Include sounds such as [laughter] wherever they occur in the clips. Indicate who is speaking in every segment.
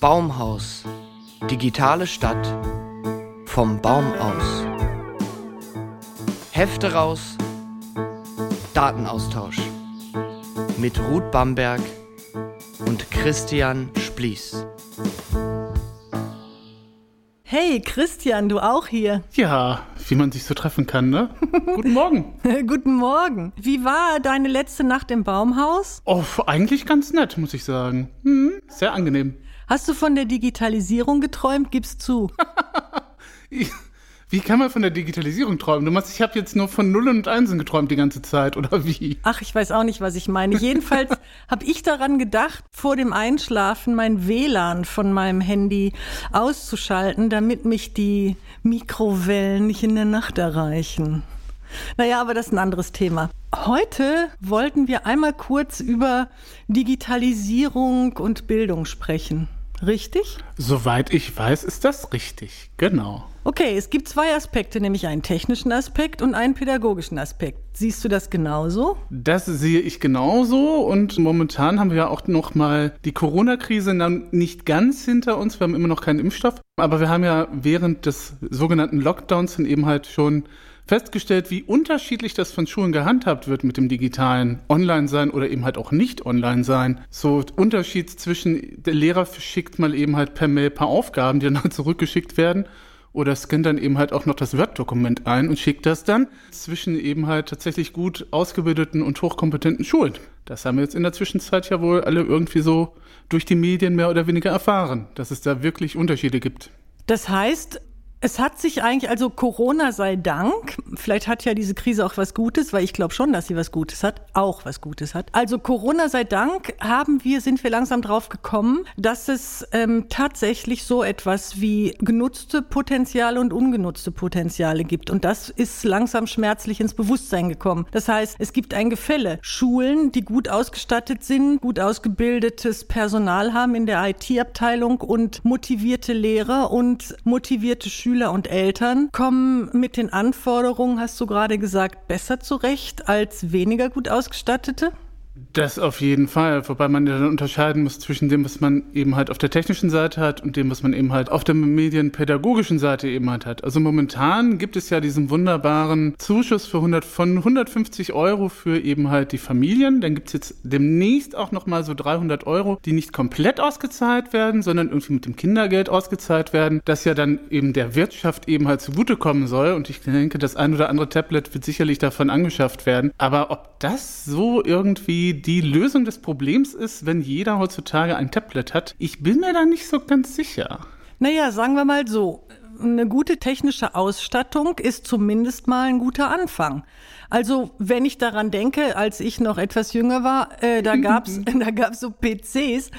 Speaker 1: Baumhaus. Digitale Stadt. Vom Baum aus. Hefte raus. Datenaustausch. Mit Ruth Bamberg und Christian Splies.
Speaker 2: Hey, Christian, du auch hier.
Speaker 3: Ja, wie man sich so treffen kann, ne? [laughs] Guten Morgen.
Speaker 2: Guten Morgen. Wie war deine letzte Nacht im Baumhaus?
Speaker 3: Oh, eigentlich ganz nett, muss ich sagen. Hm, sehr angenehm.
Speaker 2: Hast du von der Digitalisierung geträumt? Gib's zu. [laughs]
Speaker 3: Wie kann man von der Digitalisierung träumen? Du meinst, ich habe jetzt nur von Nullen und Einsen geträumt die ganze Zeit, oder wie?
Speaker 2: Ach, ich weiß auch nicht, was ich meine. Jedenfalls [laughs] habe ich daran gedacht, vor dem Einschlafen mein WLAN von meinem Handy auszuschalten, damit mich die Mikrowellen nicht in der Nacht erreichen. Naja, aber das ist ein anderes Thema. Heute wollten wir einmal kurz über Digitalisierung und Bildung sprechen. Richtig?
Speaker 3: Soweit ich weiß, ist das richtig. Genau.
Speaker 2: Okay, es gibt zwei Aspekte, nämlich einen technischen Aspekt und einen pädagogischen Aspekt. Siehst du das genauso?
Speaker 3: Das sehe ich genauso und momentan haben wir ja auch noch mal die Corona-Krise nicht ganz hinter uns. Wir haben immer noch keinen Impfstoff, aber wir haben ja während des sogenannten Lockdowns dann eben halt schon festgestellt, wie unterschiedlich das von Schulen gehandhabt wird mit dem digitalen Online-Sein oder eben halt auch nicht Online-Sein. So Unterschied zwischen, der Lehrer schickt mal eben halt per Mail ein paar Aufgaben, die dann halt zurückgeschickt werden oder scannt dann eben halt auch noch das Word-Dokument ein und schickt das dann zwischen eben halt tatsächlich gut ausgebildeten und hochkompetenten Schulen. Das haben wir jetzt in der Zwischenzeit ja wohl alle irgendwie so durch die Medien mehr oder weniger erfahren, dass es da wirklich Unterschiede gibt.
Speaker 2: Das heißt, es hat sich eigentlich, also Corona sei Dank, vielleicht hat ja diese Krise auch was Gutes, weil ich glaube schon, dass sie was Gutes hat, auch was Gutes hat. Also Corona sei Dank haben wir, sind wir langsam drauf gekommen, dass es ähm, tatsächlich so etwas wie genutzte Potenziale und ungenutzte Potenziale gibt. Und das ist langsam schmerzlich ins Bewusstsein gekommen. Das heißt, es gibt ein Gefälle. Schulen, die gut ausgestattet sind, gut ausgebildetes Personal haben in der IT-Abteilung und motivierte Lehrer und motivierte Schüler Schüler und Eltern kommen mit den Anforderungen, hast du gerade gesagt, besser zurecht als weniger gut ausgestattete?
Speaker 3: Das auf jeden Fall, wobei man ja dann unterscheiden muss zwischen dem, was man eben halt auf der technischen Seite hat und dem, was man eben halt auf der medienpädagogischen Seite eben halt hat. Also momentan gibt es ja diesen wunderbaren Zuschuss für 100, von 150 Euro für eben halt die Familien. Dann gibt es jetzt demnächst auch nochmal so 300 Euro, die nicht komplett ausgezahlt werden, sondern irgendwie mit dem Kindergeld ausgezahlt werden, das ja dann eben der Wirtschaft eben halt zugutekommen soll. Und ich denke, das ein oder andere Tablet wird sicherlich davon angeschafft werden. Aber ob das so irgendwie die Lösung des Problems ist, wenn jeder heutzutage ein Tablet hat. Ich bin mir da nicht so ganz sicher.
Speaker 2: Naja, sagen wir mal so. Eine gute technische Ausstattung ist zumindest mal ein guter Anfang. Also wenn ich daran denke, als ich noch etwas jünger war, äh, da gab's [laughs] [laughs] da gab's so PCs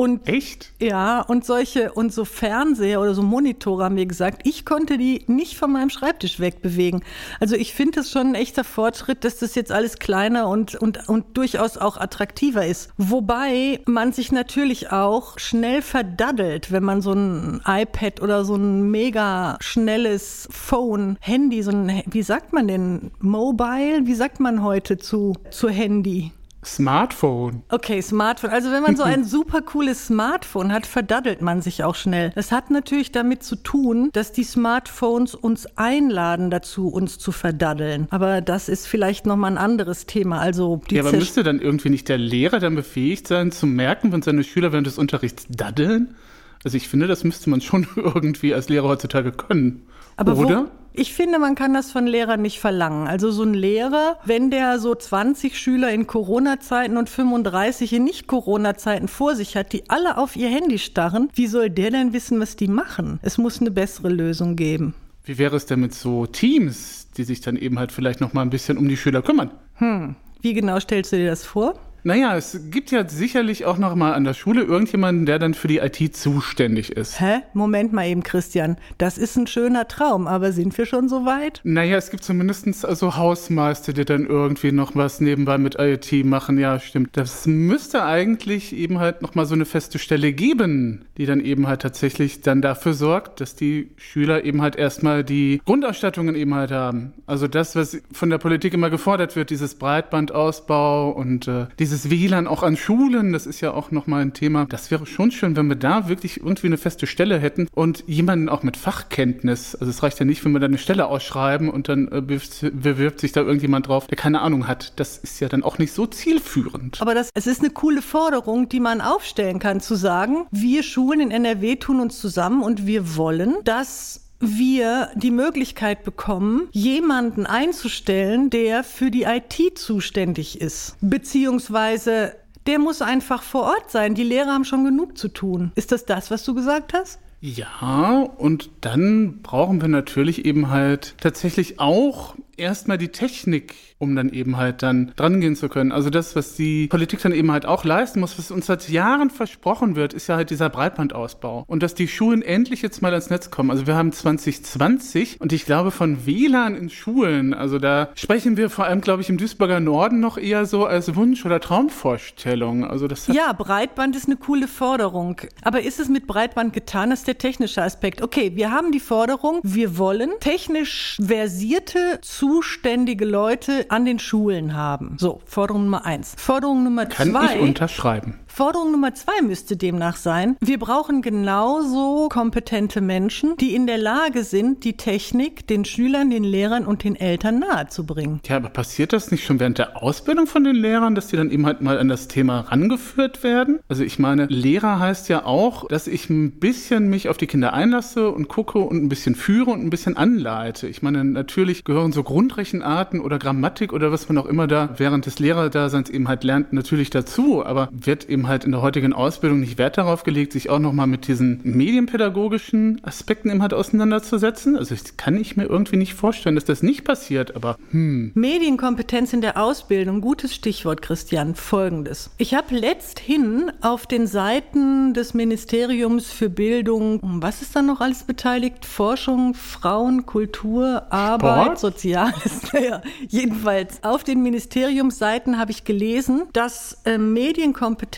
Speaker 2: und
Speaker 3: Echt?
Speaker 2: Ja, und solche und so Fernseher oder so Monitore haben wir gesagt, ich konnte die nicht von meinem Schreibtisch wegbewegen. Also ich finde es schon ein echter Fortschritt, dass das jetzt alles kleiner und, und, und durchaus auch attraktiver ist. Wobei man sich natürlich auch schnell verdaddelt, wenn man so ein iPad oder so ein mega schnelles Phone, Handy, so ein, wie sagt man denn, Mobile, wie sagt man heute zu, zu Handy?
Speaker 3: Smartphone.
Speaker 2: Okay, Smartphone. Also wenn man so [laughs] ein super cooles Smartphone hat, verdaddelt man sich auch schnell. Das hat natürlich damit zu tun, dass die Smartphones uns einladen dazu, uns zu verdaddeln. Aber das ist vielleicht nochmal ein anderes Thema. Also
Speaker 3: die ja, aber müsste dann irgendwie nicht der Lehrer dann befähigt sein, zu merken, wenn seine Schüler während des Unterrichts daddeln? Also ich finde, das müsste man schon [laughs] irgendwie als Lehrer heutzutage können.
Speaker 2: Aber Oder? Ich finde, man kann das von Lehrern nicht verlangen. Also so ein Lehrer, wenn der so 20 Schüler in Corona-Zeiten und 35 in Nicht-Corona-Zeiten vor sich hat, die alle auf ihr Handy starren, wie soll der denn wissen, was die machen? Es muss eine bessere Lösung geben.
Speaker 3: Wie wäre es denn mit so Teams, die sich dann eben halt vielleicht noch mal ein bisschen um die Schüler kümmern?
Speaker 2: Hm. Wie genau stellst du dir das vor?
Speaker 3: Naja, es gibt ja sicherlich auch noch mal an der Schule irgendjemanden, der dann für die IT zuständig ist.
Speaker 2: Hä? Moment mal eben, Christian. Das ist ein schöner Traum, aber sind wir schon so weit?
Speaker 3: Naja, es gibt zumindest also Hausmeister, die dann irgendwie noch was nebenbei mit IT machen. Ja, stimmt. Das müsste eigentlich eben halt noch mal so eine feste Stelle geben, die dann eben halt tatsächlich dann dafür sorgt, dass die Schüler eben halt erstmal die Grundausstattungen eben halt haben. Also das, was von der Politik immer gefordert wird, dieses Breitbandausbau und äh, diese dieses WLAN auch an Schulen, das ist ja auch nochmal ein Thema. Das wäre schon schön, wenn wir da wirklich irgendwie eine feste Stelle hätten und jemanden auch mit Fachkenntnis. Also es reicht ja nicht, wenn wir da eine Stelle ausschreiben und dann äh, bewirbt sich da irgendjemand drauf, der keine Ahnung hat. Das ist ja dann auch nicht so zielführend.
Speaker 2: Aber das, es ist eine coole Forderung, die man aufstellen kann, zu sagen, wir Schulen in NRW tun uns zusammen und wir wollen, dass wir die Möglichkeit bekommen, jemanden einzustellen, der für die IT zuständig ist. Beziehungsweise der muss einfach vor Ort sein. Die Lehrer haben schon genug zu tun. Ist das das, was du gesagt hast?
Speaker 3: Ja, und dann brauchen wir natürlich eben halt tatsächlich auch erstmal die Technik, um dann eben halt dann drangehen zu können. Also das, was die Politik dann eben halt auch leisten muss, was uns seit Jahren versprochen wird, ist ja halt dieser Breitbandausbau. Und dass die Schulen endlich jetzt mal ans Netz kommen. Also wir haben 2020 und ich glaube von WLAN in Schulen, also da sprechen wir vor allem, glaube ich, im Duisburger Norden noch eher so als Wunsch- oder Traumvorstellung. Also das
Speaker 2: ja, Breitband ist eine coole Forderung. Aber ist es mit Breitband getan? Das ist der technische Aspekt. Okay, wir haben die Forderung, wir wollen technisch versierte zu zuständige Leute an den Schulen haben. So, Forderung Nummer eins. Forderung Nummer
Speaker 3: Kann
Speaker 2: zwei.
Speaker 3: Kann ich unterschreiben.
Speaker 2: Forderung Nummer zwei müsste demnach sein, wir brauchen genauso kompetente Menschen, die in der Lage sind, die Technik den Schülern, den Lehrern und den Eltern nahezubringen.
Speaker 3: Ja, aber passiert das nicht schon während der Ausbildung von den Lehrern, dass die dann eben halt mal an das Thema rangeführt werden? Also ich meine, Lehrer heißt ja auch, dass ich ein bisschen mich auf die Kinder einlasse und gucke und ein bisschen führe und ein bisschen anleite. Ich meine, natürlich gehören so Grundrechenarten oder Grammatik oder was man auch immer da während des Lehrerdaseins eben halt lernt, natürlich dazu, aber wird eben halt in der heutigen Ausbildung nicht Wert darauf gelegt, sich auch nochmal mit diesen medienpädagogischen Aspekten eben halt auseinanderzusetzen? Also das kann ich mir irgendwie nicht vorstellen, dass das nicht passiert, aber hm.
Speaker 2: Medienkompetenz in der Ausbildung, gutes Stichwort, Christian, folgendes. Ich habe letzthin auf den Seiten des Ministeriums für Bildung, was ist da noch alles beteiligt? Forschung, Frauen, Kultur, Arbeit, Sport? Soziales. [laughs] Naja, jedenfalls auf den Ministeriumsseiten habe ich gelesen, dass äh, Medienkompetenz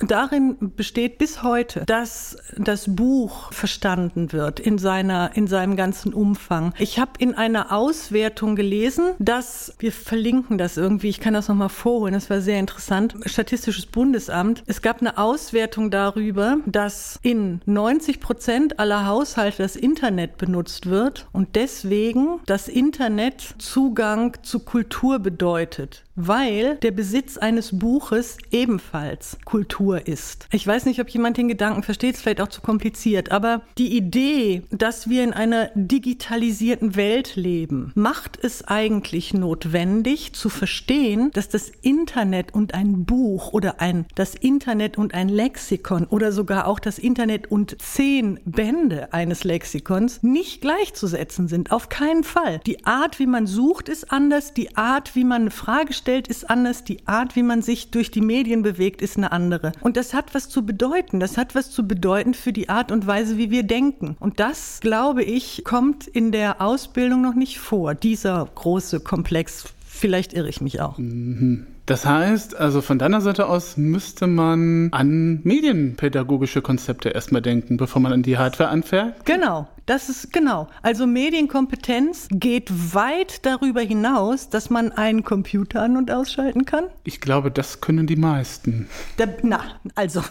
Speaker 2: darin besteht bis heute, dass das Buch verstanden wird in seiner in seinem ganzen Umfang. Ich habe in einer Auswertung gelesen, dass wir verlinken das irgendwie. Ich kann das noch mal vorholen. Das war sehr interessant. Statistisches Bundesamt. Es gab eine Auswertung darüber, dass in 90 Prozent aller Haushalte das Internet benutzt wird und deswegen das Internet Zugang zu Kultur bedeutet weil der Besitz eines Buches ebenfalls Kultur ist. Ich weiß nicht, ob jemand den Gedanken versteht, ist vielleicht auch zu kompliziert, aber die Idee, dass wir in einer digitalisierten Welt leben, macht es eigentlich notwendig zu verstehen, dass das Internet und ein Buch oder ein das Internet und ein Lexikon oder sogar auch das Internet und zehn Bände eines Lexikons nicht gleichzusetzen sind. Auf keinen Fall. Die Art, wie man sucht, ist anders. Die Art, wie man eine Frage stellt, ist anders, die Art, wie man sich durch die Medien bewegt, ist eine andere. Und das hat was zu bedeuten. Das hat was zu bedeuten für die Art und Weise, wie wir denken. Und das, glaube ich, kommt in der Ausbildung noch nicht vor, dieser große Komplex. Vielleicht irre ich mich auch.
Speaker 3: Mhm. Das heißt, also von deiner Seite aus müsste man an medienpädagogische Konzepte erstmal denken, bevor man an die Hardware anfährt.
Speaker 2: Genau, das ist genau. Also Medienkompetenz geht weit darüber hinaus, dass man einen Computer an- und ausschalten kann.
Speaker 3: Ich glaube, das können die meisten.
Speaker 2: Da, na, also.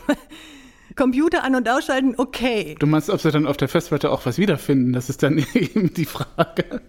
Speaker 2: Computer an- und ausschalten, okay.
Speaker 3: Du meinst, ob sie dann auf der Festplatte auch was wiederfinden? Das ist dann [laughs] eben die Frage.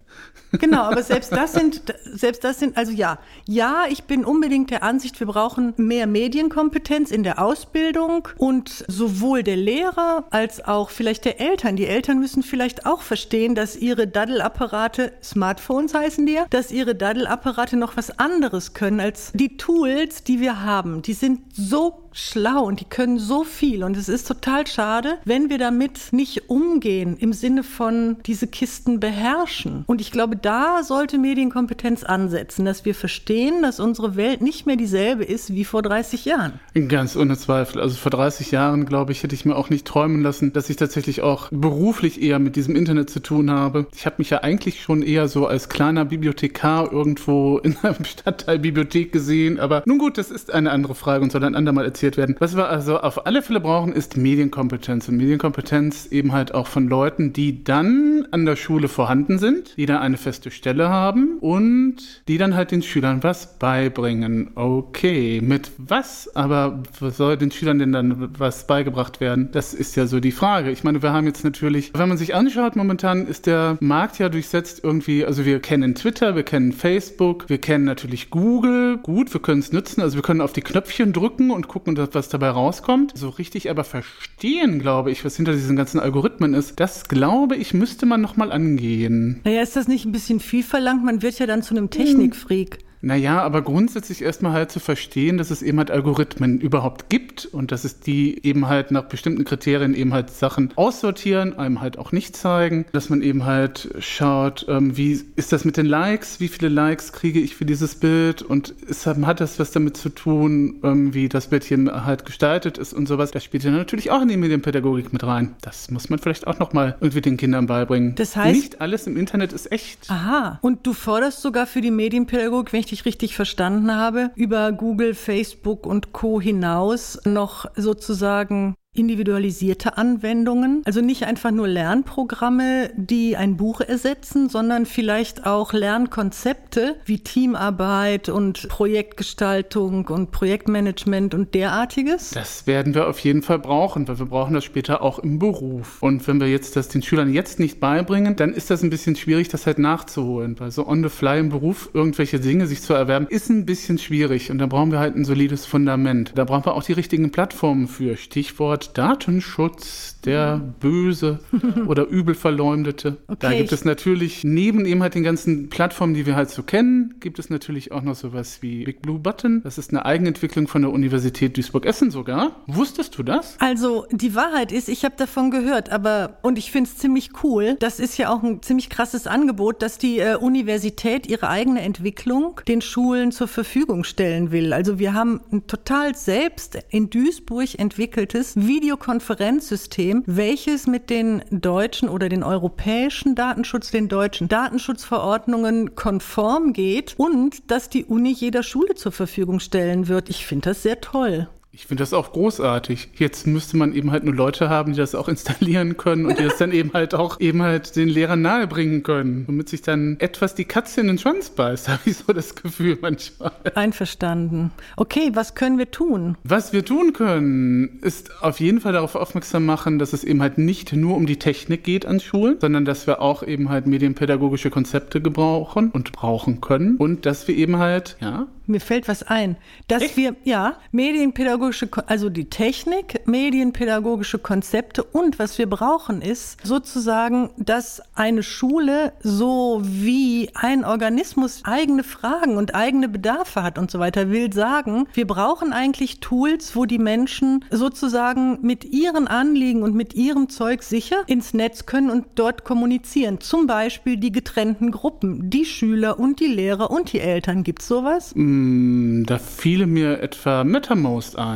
Speaker 2: Genau, aber selbst das sind, selbst das sind, also ja, ja, ich bin unbedingt der Ansicht, wir brauchen mehr Medienkompetenz in der Ausbildung und sowohl der Lehrer als auch vielleicht der Eltern. Die Eltern müssen vielleicht auch verstehen, dass ihre Daddelapparate, Smartphones heißen die ja, dass ihre Daddelapparate noch was anderes können als die Tools, die wir haben. Die sind so schlau und die können so viel und es ist total schade, wenn wir damit nicht umgehen im Sinne von diese Kisten beherrschen. Und ich glaube, da sollte Medienkompetenz ansetzen, dass wir verstehen, dass unsere Welt nicht mehr dieselbe ist wie vor 30 Jahren.
Speaker 3: Ganz ohne Zweifel. Also vor 30 Jahren, glaube ich, hätte ich mir auch nicht träumen lassen, dass ich tatsächlich auch beruflich eher mit diesem Internet zu tun habe. Ich habe mich ja eigentlich schon eher so als kleiner Bibliothekar irgendwo in einem [laughs] Stadtteil Bibliothek gesehen. Aber nun gut, das ist eine andere Frage und soll ein andermal erzählen produziert werden. Was wir also auf alle Fälle brauchen, ist Medienkompetenz. Und Medienkompetenz eben halt auch von Leuten, die dann an der Schule vorhanden sind, die da eine feste Stelle haben und die dann halt den Schülern was beibringen. Okay, mit was? Aber soll den Schülern denn dann was beigebracht werden? Das ist ja so die Frage. Ich meine, wir haben jetzt natürlich, wenn man sich anschaut, momentan ist der Markt ja durchsetzt irgendwie, also wir kennen Twitter, wir kennen Facebook, wir kennen natürlich Google. Gut, wir können es nutzen, also wir können auf die Knöpfchen drücken und gucken, was dabei rauskommt. So richtig aber verstehen, glaube ich, was hinter diesen ganzen Algorithmen ist, das glaube ich, müsste man nochmal angehen.
Speaker 2: Naja, ist das nicht ein bisschen viel verlangt? Man wird ja dann zu einem Technikfreak. Hm.
Speaker 3: Naja, aber grundsätzlich erstmal halt zu verstehen, dass es eben halt Algorithmen überhaupt gibt und dass es die eben halt nach bestimmten Kriterien eben halt Sachen aussortieren, einem halt auch nicht zeigen, dass man eben halt schaut, ähm, wie ist das mit den Likes, wie viele Likes kriege ich für dieses Bild und ist, hat das was damit zu tun, ähm, wie das Bildchen halt gestaltet ist und sowas. Das spielt ja natürlich auch in die Medienpädagogik mit rein. Das muss man vielleicht auch nochmal irgendwie den Kindern beibringen.
Speaker 2: Das heißt,
Speaker 3: nicht alles im Internet ist echt.
Speaker 2: Aha. Und du forderst sogar für die Medienpädagogik, wenn ich dich richtig verstanden habe, über Google, Facebook und Co. hinaus noch sozusagen individualisierte Anwendungen, also nicht einfach nur Lernprogramme, die ein Buch ersetzen, sondern vielleicht auch Lernkonzepte wie Teamarbeit und Projektgestaltung und Projektmanagement und derartiges?
Speaker 3: Das werden wir auf jeden Fall brauchen, weil wir brauchen das später auch im Beruf. Und wenn wir jetzt das den Schülern jetzt nicht beibringen, dann ist das ein bisschen schwierig, das halt nachzuholen, weil so on the fly im Beruf irgendwelche Dinge sich zu erwerben, ist ein bisschen schwierig und da brauchen wir halt ein solides Fundament. Da brauchen wir auch die richtigen Plattformen für. Stichwort Stichwort Datenschutz, der böse [laughs] oder übel verleumdete. Okay, da gibt es natürlich neben eben halt den ganzen Plattformen, die wir halt so kennen, gibt es natürlich auch noch sowas wie Big Blue Button. Das ist eine Eigenentwicklung von der Universität Duisburg-Essen sogar. Wusstest du das?
Speaker 2: Also die Wahrheit ist, ich habe davon gehört, aber und ich finde es ziemlich cool. Das ist ja auch ein ziemlich krasses Angebot, dass die äh, Universität ihre eigene Entwicklung den Schulen zur Verfügung stellen will. Also wir haben ein total selbst in Duisburg entwickeltes Videokonferenzsystem, welches mit den deutschen oder den europäischen Datenschutz, den deutschen Datenschutzverordnungen konform geht und dass die Uni jeder Schule zur Verfügung stellen wird. Ich finde das sehr toll.
Speaker 3: Ich finde das auch großartig. Jetzt müsste man eben halt nur Leute haben, die das auch [laughs] installieren können und die das dann eben halt auch eben halt den Lehrern nahebringen können, womit sich dann etwas die Katze in den Schwanz beißt, [laughs] habe ich so das Gefühl manchmal.
Speaker 2: Einverstanden. Okay, was können wir tun?
Speaker 3: Was wir tun können, ist auf jeden Fall darauf aufmerksam machen, dass es eben halt nicht nur um die Technik geht an Schulen, sondern dass wir auch eben halt medienpädagogische Konzepte gebrauchen und brauchen können und dass wir eben halt, ja,
Speaker 2: mir fällt was ein, dass Echt? wir, ja, medienpädagogische, also die Technik, medienpädagogische Konzepte und was wir brauchen ist sozusagen, dass eine Schule so wie ein Organismus eigene Fragen und eigene Bedarfe hat und so weiter, will sagen, wir brauchen eigentlich Tools, wo die Menschen sozusagen mit ihren Anliegen und mit ihrem Zeug sicher ins Netz können und dort kommunizieren. Zum Beispiel die getrennten Gruppen, die Schüler und die Lehrer und die Eltern. Gibt es sowas?
Speaker 3: Mm da fiele mir etwa MetaMost ein.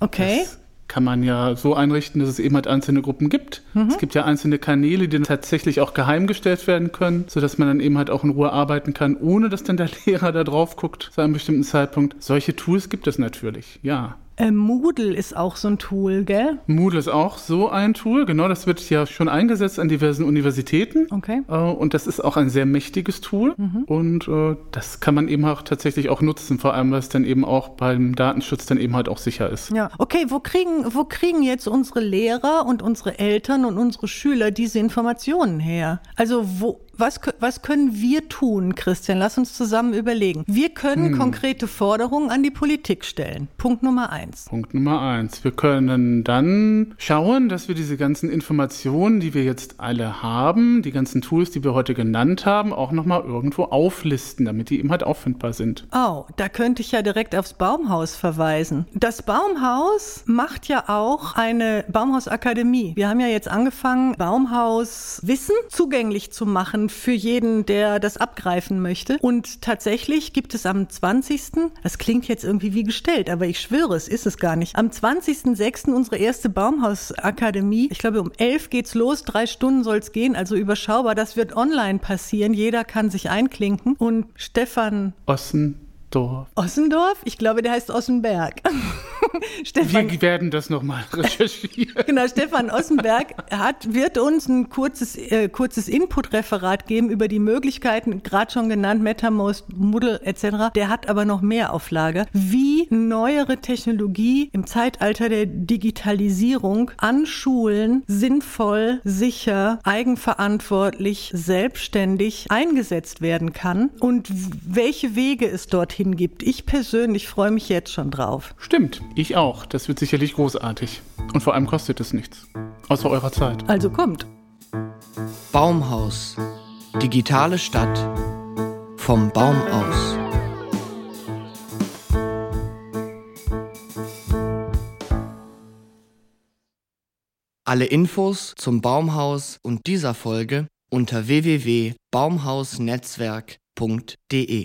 Speaker 2: Okay.
Speaker 3: Das kann man ja so einrichten, dass es eben halt einzelne Gruppen gibt. Mhm. Es gibt ja einzelne Kanäle, die tatsächlich auch geheim gestellt werden können, sodass man dann eben halt auch in Ruhe arbeiten kann, ohne dass dann der [laughs] Lehrer da drauf guckt zu einem bestimmten Zeitpunkt. Solche Tools gibt es natürlich, ja.
Speaker 2: Äh, Moodle ist auch so ein Tool, gell?
Speaker 3: Moodle ist auch so ein Tool, genau. Das wird ja schon eingesetzt an diversen Universitäten.
Speaker 2: Okay.
Speaker 3: Äh, und das ist auch ein sehr mächtiges Tool. Mhm. Und äh, das kann man eben auch tatsächlich auch nutzen, vor allem, weil es dann eben auch beim Datenschutz dann eben halt auch sicher ist.
Speaker 2: Ja, okay. Wo kriegen, wo kriegen jetzt unsere Lehrer und unsere Eltern und unsere Schüler diese Informationen her? Also wo, was, was können wir tun, Christian? Lass uns zusammen überlegen. Wir können hm. konkrete Forderungen an die Politik stellen. Punkt Nummer eins.
Speaker 3: Punkt Nummer eins. Wir können dann schauen, dass wir diese ganzen Informationen, die wir jetzt alle haben, die ganzen Tools, die wir heute genannt haben, auch nochmal irgendwo auflisten, damit die eben halt auffindbar sind.
Speaker 2: Oh, da könnte ich ja direkt aufs Baumhaus verweisen. Das Baumhaus macht ja auch eine Baumhausakademie. Wir haben ja jetzt angefangen, Baumhauswissen zugänglich zu machen für jeden, der das abgreifen möchte. Und tatsächlich gibt es am 20. Das klingt jetzt irgendwie wie gestellt, aber ich schwöre, es ist es gar nicht. Am 20.06. unsere erste Baumhausakademie. Ich glaube, um 11 geht's los, drei Stunden soll's gehen, also überschaubar. Das wird online passieren. Jeder kann sich einklinken. Und Stefan
Speaker 3: Ossen Ossendorf.
Speaker 2: Ossendorf? Ich glaube, der heißt Ossenberg. [laughs] [laughs]
Speaker 3: Stefan, Wir werden das nochmal [laughs] recherchieren.
Speaker 2: genau, Stefan Ossenberg hat, wird uns ein kurzes, äh, kurzes Input-Referat geben über die Möglichkeiten, gerade schon genannt, MetaMost, Moodle etc. Der hat aber noch mehr auf Lager, wie neuere Technologie im Zeitalter der Digitalisierung an Schulen sinnvoll, sicher, eigenverantwortlich, selbstständig eingesetzt werden kann und welche Wege es dorthin gibt. Ich persönlich freue mich jetzt schon drauf.
Speaker 3: Stimmt. Ich auch. Das wird sicherlich großartig. Und vor allem kostet es nichts. Außer eurer Zeit.
Speaker 2: Also kommt.
Speaker 1: Baumhaus. Digitale Stadt. Vom Baum aus. Alle Infos zum Baumhaus und dieser Folge unter www.baumhausnetzwerk.de